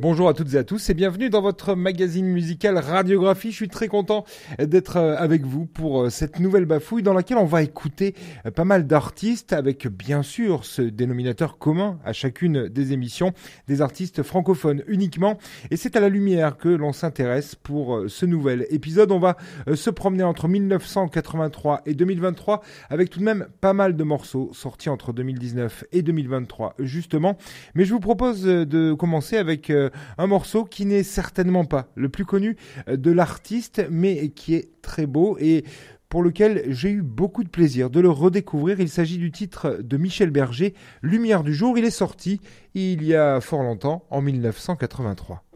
Bonjour à toutes et à tous et bienvenue dans votre magazine musical Radiographie. Je suis très content d'être euh, avec vous pour euh, cette nouvelle bafouille dans laquelle on va écouter euh, pas mal d'artistes avec bien sûr ce dénominateur commun à chacune des émissions, des artistes francophones uniquement. Et c'est à la lumière que l'on s'intéresse pour ce nouvel épisode. On va se promener entre 1983 et 2023 avec tout de même pas mal de morceaux sortis entre 2019 et 2023 justement. Mais je vous propose de commencer avec un morceau qui n'est certainement pas le plus connu euh, de l'artiste, mais qui est très beau et pour lequel j'ai eu beaucoup de plaisir de le redécouvrir. Il s'agit du titre de Michel Berger, Lumière du jour. Il est sorti il y a fort longtemps, en 1983.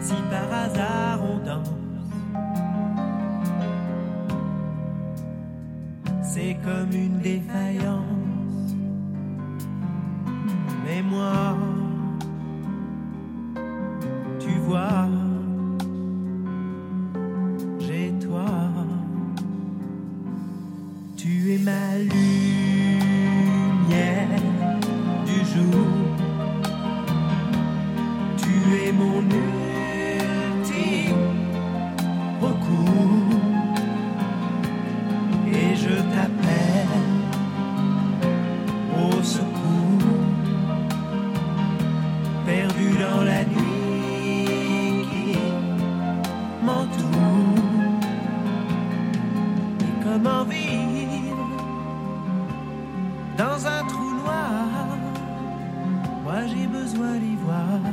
Si par hasard on danse. C'est comme une défaillance. Mais moi, dans un trou noir Moi j'ai besoin d'y voir.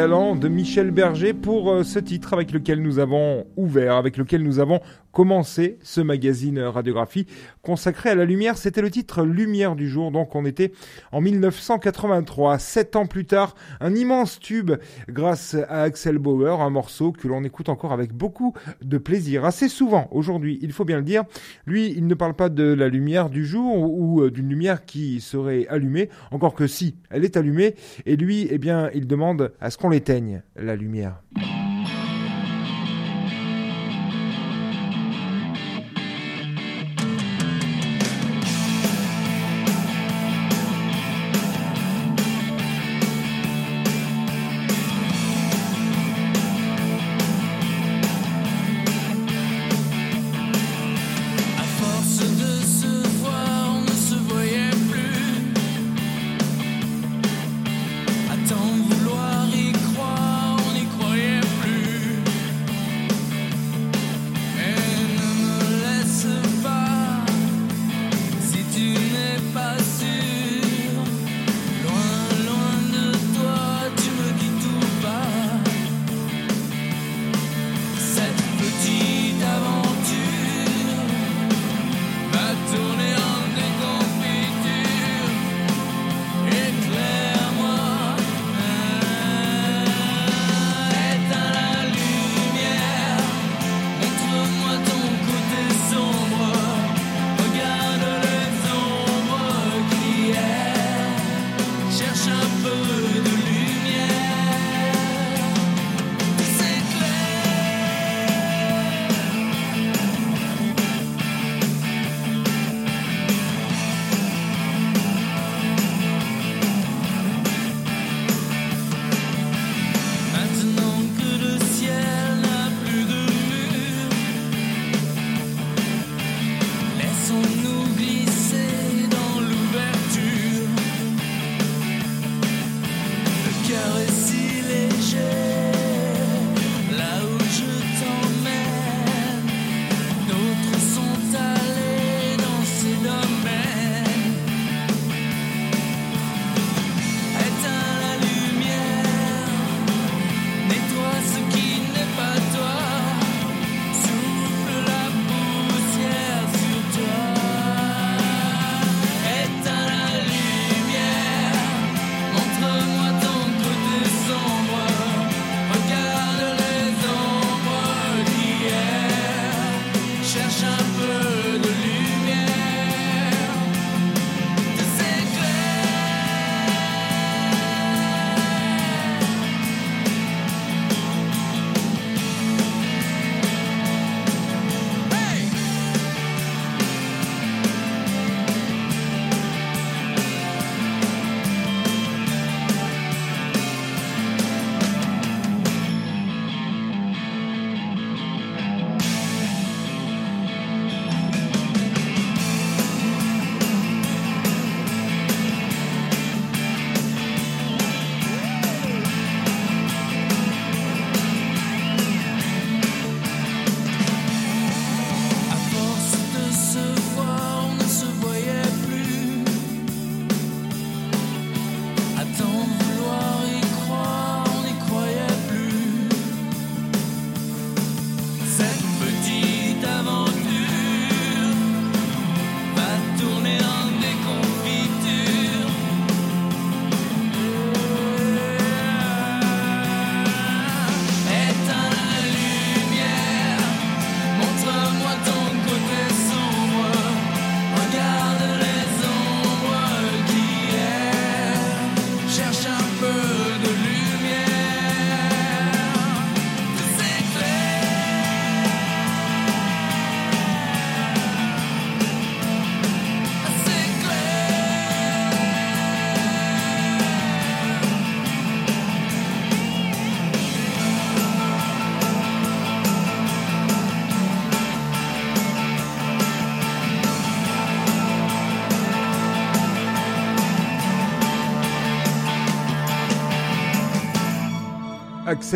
De Michel Berger pour euh, ce titre avec lequel nous avons ouvert, avec lequel nous avons commencer ce magazine radiographie consacré à la lumière. C'était le titre Lumière du jour. Donc on était en 1983, sept ans plus tard, un immense tube grâce à Axel Bauer, un morceau que l'on écoute encore avec beaucoup de plaisir. Assez souvent aujourd'hui, il faut bien le dire. Lui, il ne parle pas de la lumière du jour ou, euh, d'une lumière qui serait allumée, encore que si, elle est allumée. Et lui, eh bien, il demande à ce qu'on l'éteigne, la lumière.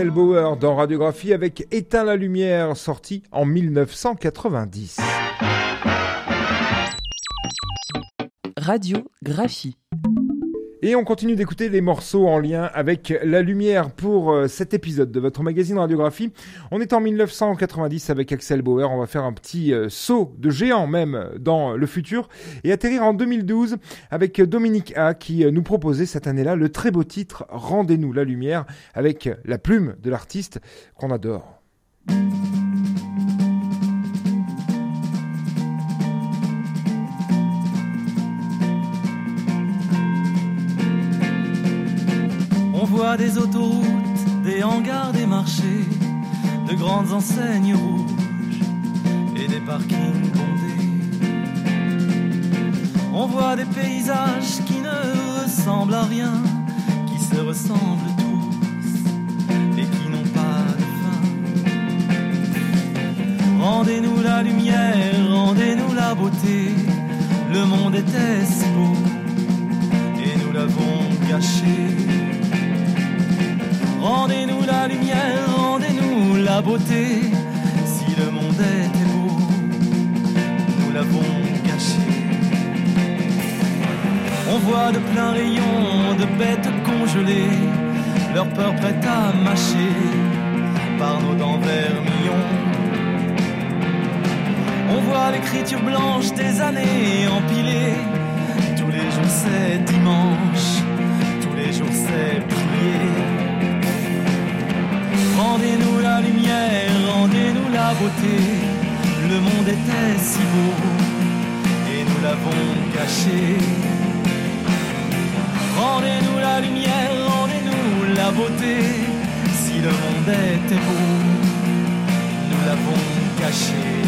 Bauer dans Radiographie avec Éteint la lumière, sorti en 1990. Radiographie. Et on continue d'écouter les morceaux en lien avec la lumière pour euh, cet épisode de votre magazine radiographie. On est en 1990 avec Axel Bauer. On va faire un petit euh, saut de géant même dans le futur et atterrir en 2012 avec Dominique A qui euh, nous proposait cette année-là le très beau titre Rendez-nous la lumière avec la plume de l'artiste qu'on adore. On voit des autoroutes, des hangars, des marchés, de grandes enseignes rouges et des parkings bondés. On voit des paysages qui ne ressemblent à rien, qui se ressemblent tous et qui n'ont pas de fin. Rendez-nous la lumière, rendez-nous la beauté. Le monde était beau et nous l'avons gâché. Rendez-nous la lumière, rendez-nous la beauté. Si le monde était beau, nous l'avons gâché. On voit de pleins rayons de bêtes congelées, leur peur prête à mâcher par nos dents vermillons. On voit l'écriture blanche des années empilées. Tous les jours c'est dimanche, tous les jours c'est. Rendez-nous la lumière, rendez-nous la beauté. Le monde était si beau et nous l'avons gâché. Rendez-nous la lumière, rendez-nous la beauté. Si le monde était beau, nous l'avons caché.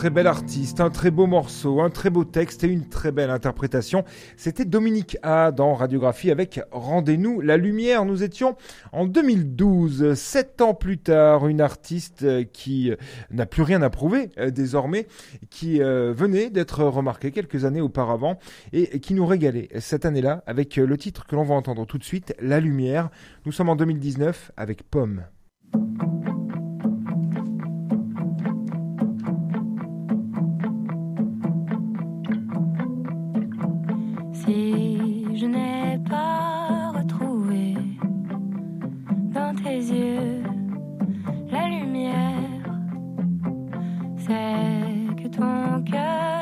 Très bel artiste, un très beau morceau, un très beau texte et une très belle interprétation. C'était Dominique A dans Radiographie avec Rendez-nous la lumière. Nous étions en 2012, sept ans plus tard, une artiste euh, qui euh, n'a plus rien à prouver euh, désormais, qui venait d'être remarquée quelques années auparavant et qui nous régalait cette année-là avec le titre que l'on va entendre tout de suite, La lumière. Nous sommes en 2019 avec Pomme. Tes yeux la lumière, c'est que ton cœur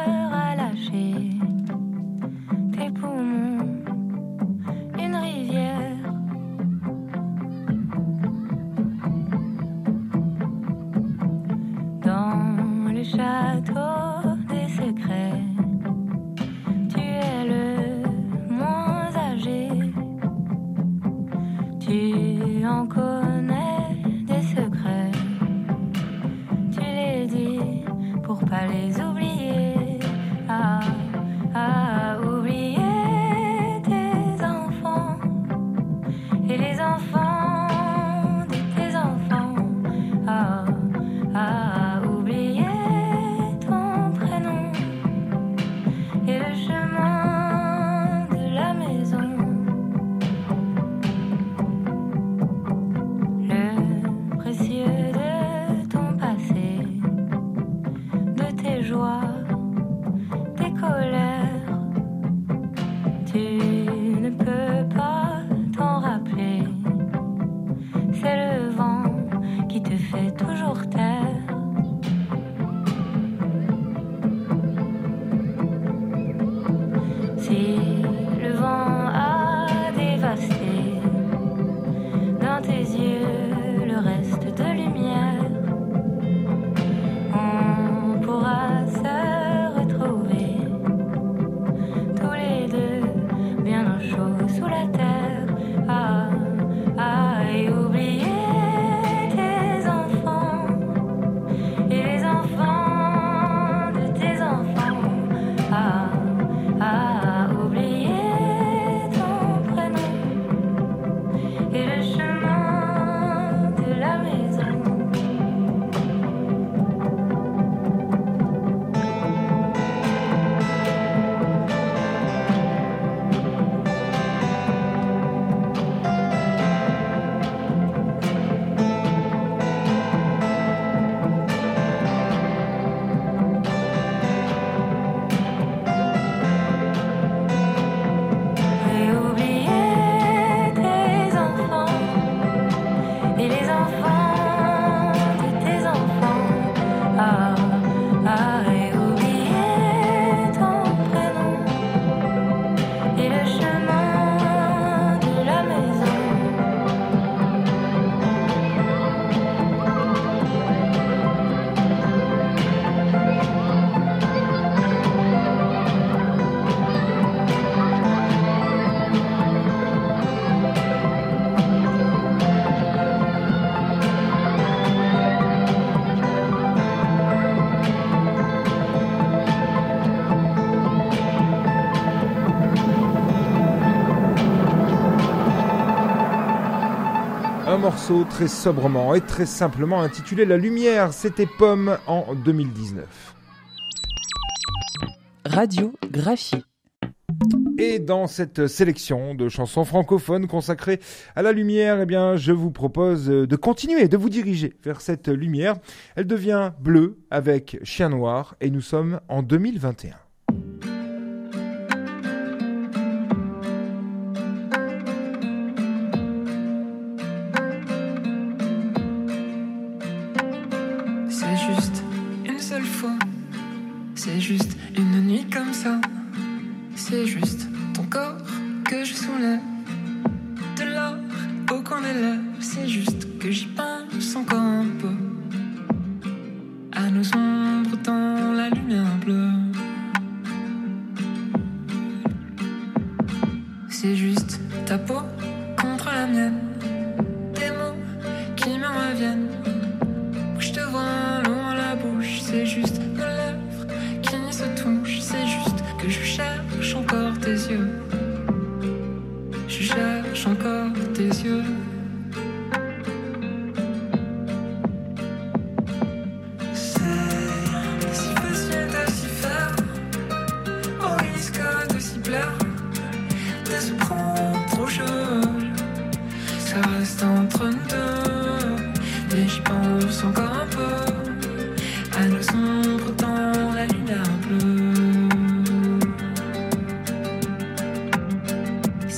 Un morceau très sobrement et très simplement intitulé La Lumière, c'était Pomme en 2019. Radiographie. Et dans cette sélection de chansons francophones consacrées à la lumière, eh bien, je vous propose de continuer, de vous diriger vers cette lumière. Elle devient bleue avec Chien Noir et nous sommes en 2021. Pense encore un peu.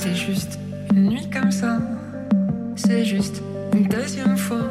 C'est juste une nuit comme ça. C'est juste une deuxième fois.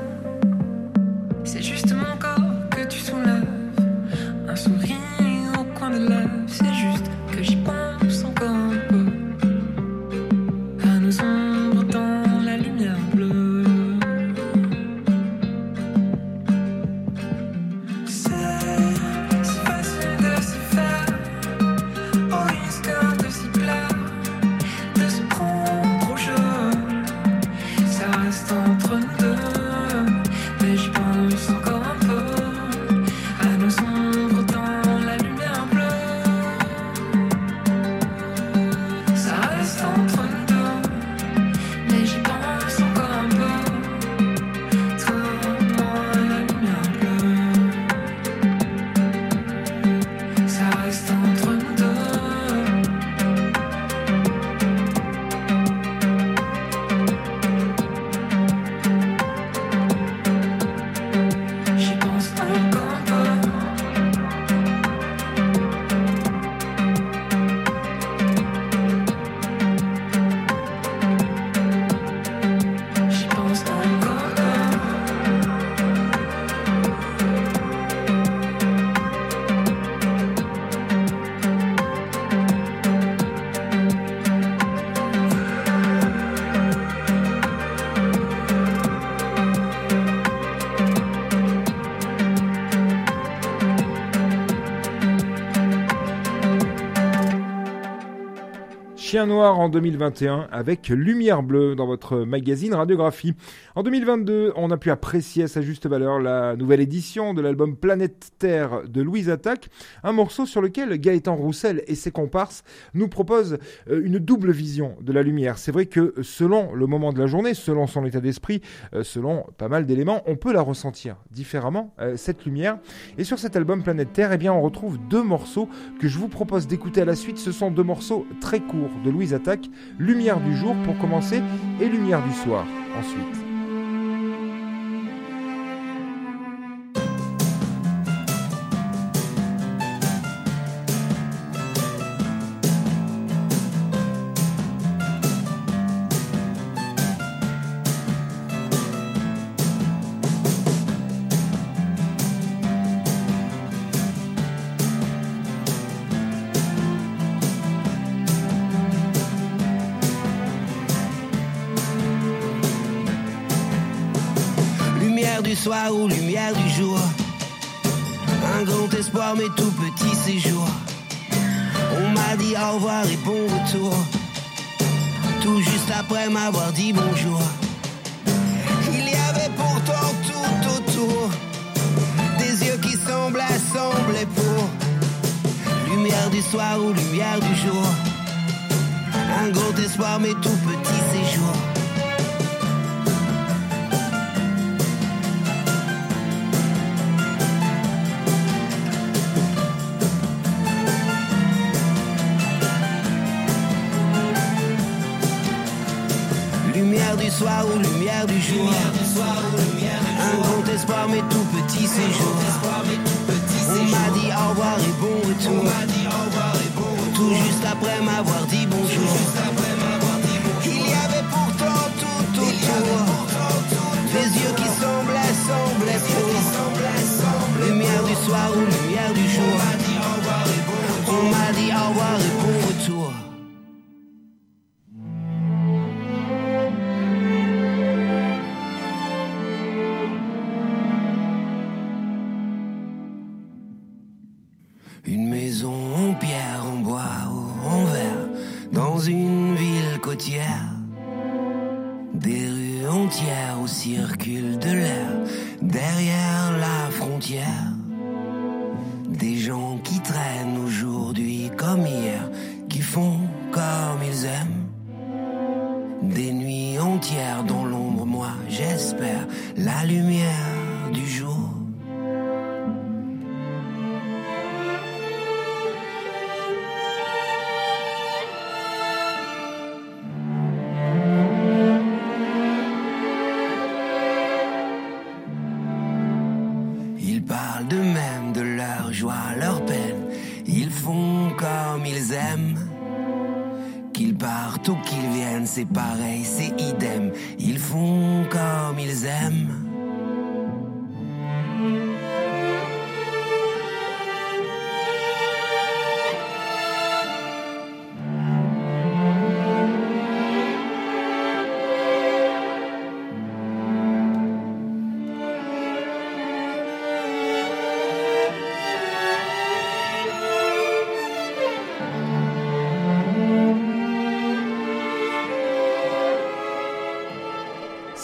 Noir en 2021 avec Lumière Bleue dans votre magazine Radiographie. En 2022, on a pu apprécier à sa juste valeur la nouvelle édition de l'album Planète Terre de Louise Attaque, un morceau sur lequel Gaëtan Roussel et ses comparses nous proposent euh, une double vision de la lumière. C'est vrai que selon le moment de la journée, selon son état d'esprit, euh, selon pas mal d'éléments, on peut la ressentir différemment, euh, cette lumière. Et sur cet album Planète Terre, eh bien, on retrouve deux morceaux que je vous propose d'écouter à la suite. Ce sont deux morceaux très courts de Louise Attaque, Lumière du jour pour commencer et Lumière du soir ensuite. Du soir ou lumière du jour. Un grand espoir, mais tout petit séjour. On m'a dit au revoir et bon retour. Tout juste après m'avoir dit bonjour. Il y avait pourtant tout autour. Des yeux qui semblaient sembler pour. Lumière du soir ou lumière du jour. Un grand espoir, mais tout lumière du jour. Un grand espoir, mais tout petit séjour. On m'a dit au revoir et bon retour. Tout juste après m'avoir dit bonjour. Il y avait pourtant tout autour. Des yeux qui semblaient, semblaient pour. Lumière du soir ou lumière du jour. Aujourd'hui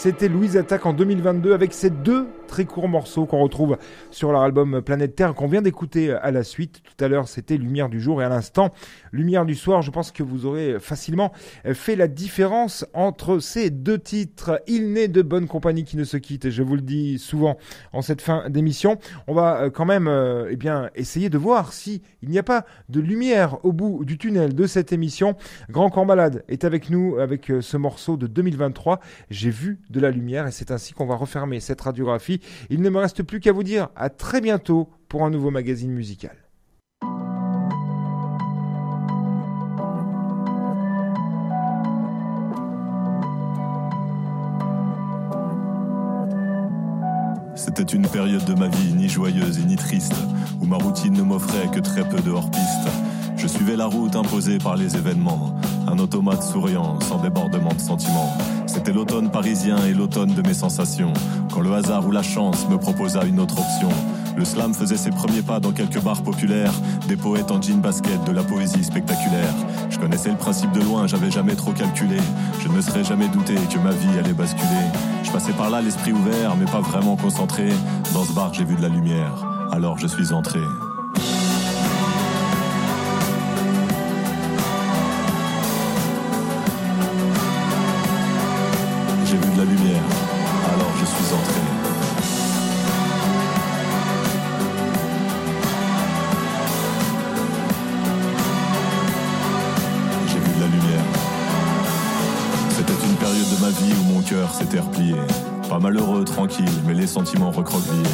C'était Louise Attaque en 2022 avec ces deux très courts morceaux qu'on retrouve sur leur album Planète Terre qu'on vient d'écouter à la suite. Tout à l'heure, c'était Lumière du jour et à l'instant, Lumière du soir. Je pense que vous aurez facilement fait la différence entre ces deux titres. Il n'est de bonne compagnie qui ne se quitte je vous le dis souvent en cette fin d'émission. On va euh, quand même euh, eh bien, essayer de voir si il n'y a pas de lumière au bout du tunnel de cette émission. Grand Corps Malade est avec nous avec euh, ce morceau de 2023. J'ai vu de la lumière et c'est ainsi qu'on va refermer cette radiographie. Il ne me reste plus qu'à vous dire à très bientôt pour un nouveau magazine musical. C'était une période de ma vie ni joyeuse ni triste, où ma routine ne m'offrait que très peu de hors-piste. Je suivais la route imposée par les événements, un automate souriant, sans débordement de sentiments. C'était l'automne parisien et l'automne de mes sensations, quand le hasard ou la chance me proposa une autre option. Le slam faisait ses premiers pas dans quelques bars populaires, des poètes en jean basket, de la poésie spectaculaire. Je connaissais le principe de loin, j'avais jamais trop calculé. Je ne me serais jamais douté que ma vie allait basculer. Je passais par là l'esprit ouvert, mais pas vraiment concentré. Dans ce bar, j'ai vu de la lumière, alors je suis entré. S'était replié. Pas malheureux, tranquille, mais les sentiments recroquevillés.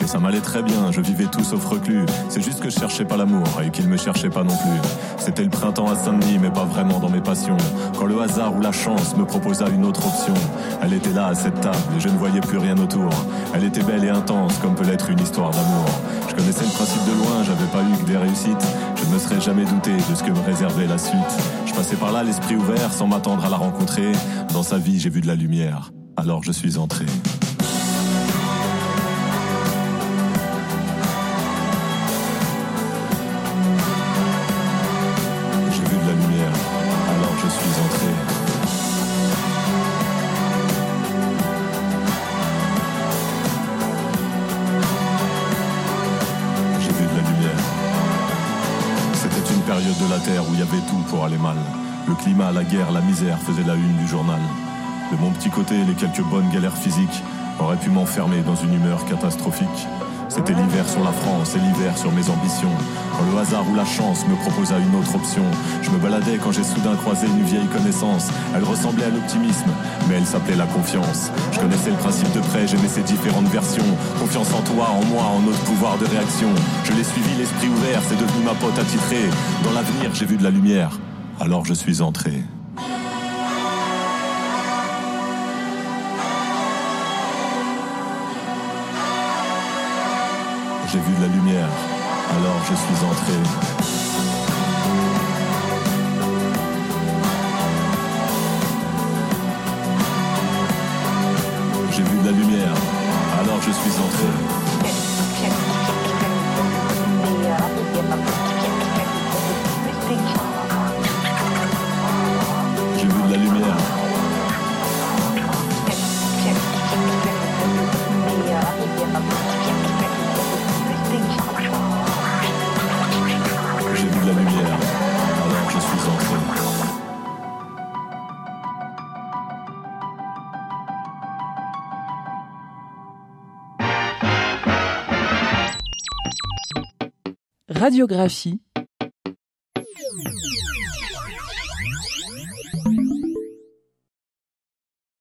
Et ça m'allait très bien, je vivais tout sauf reclus. C'est juste que je cherchais pas l'amour et qu'il me cherchait pas non plus. C'était le printemps à Saint-Denis, mais pas vraiment dans mes passions. Quand le hasard ou la chance me proposa une autre option. Elle était là à cette table et je ne voyais plus rien autour. Elle était belle et intense, comme peut l'être une histoire d'amour. Je connaissais le principe de loin, j'avais pas eu que des réussites. Je ne me serais jamais douté de ce que me réservait la suite. Je par là l'esprit ouvert sans m'attendre à la rencontrer. Dans sa vie, j'ai vu de la lumière. Alors je suis entré. De la Terre où il y avait tout pour aller mal. Le climat, la guerre, la misère faisaient la une du journal. De mon petit côté, les quelques bonnes galères physiques auraient pu m'enfermer dans une humeur catastrophique. C'était l'hiver sur la France et l'hiver sur mes ambitions. Quand le hasard ou la chance me proposa une autre option, je me baladais quand j'ai soudain croisé une vieille connaissance. Elle ressemblait à l'optimisme, mais elle s'appelait la confiance. Je connaissais le principe de prêt, j'aimais ses différentes versions. Confiance en toi, en moi, en notre pouvoir de réaction. Je l'ai suivi l'esprit ouvert, c'est devenu ma pote attitrée. Dans l'avenir, j'ai vu de la lumière, alors je suis entré. J'ai vu de la lumière, alors je suis entré. J'ai vu de la lumière, alors je suis entré. Radiographie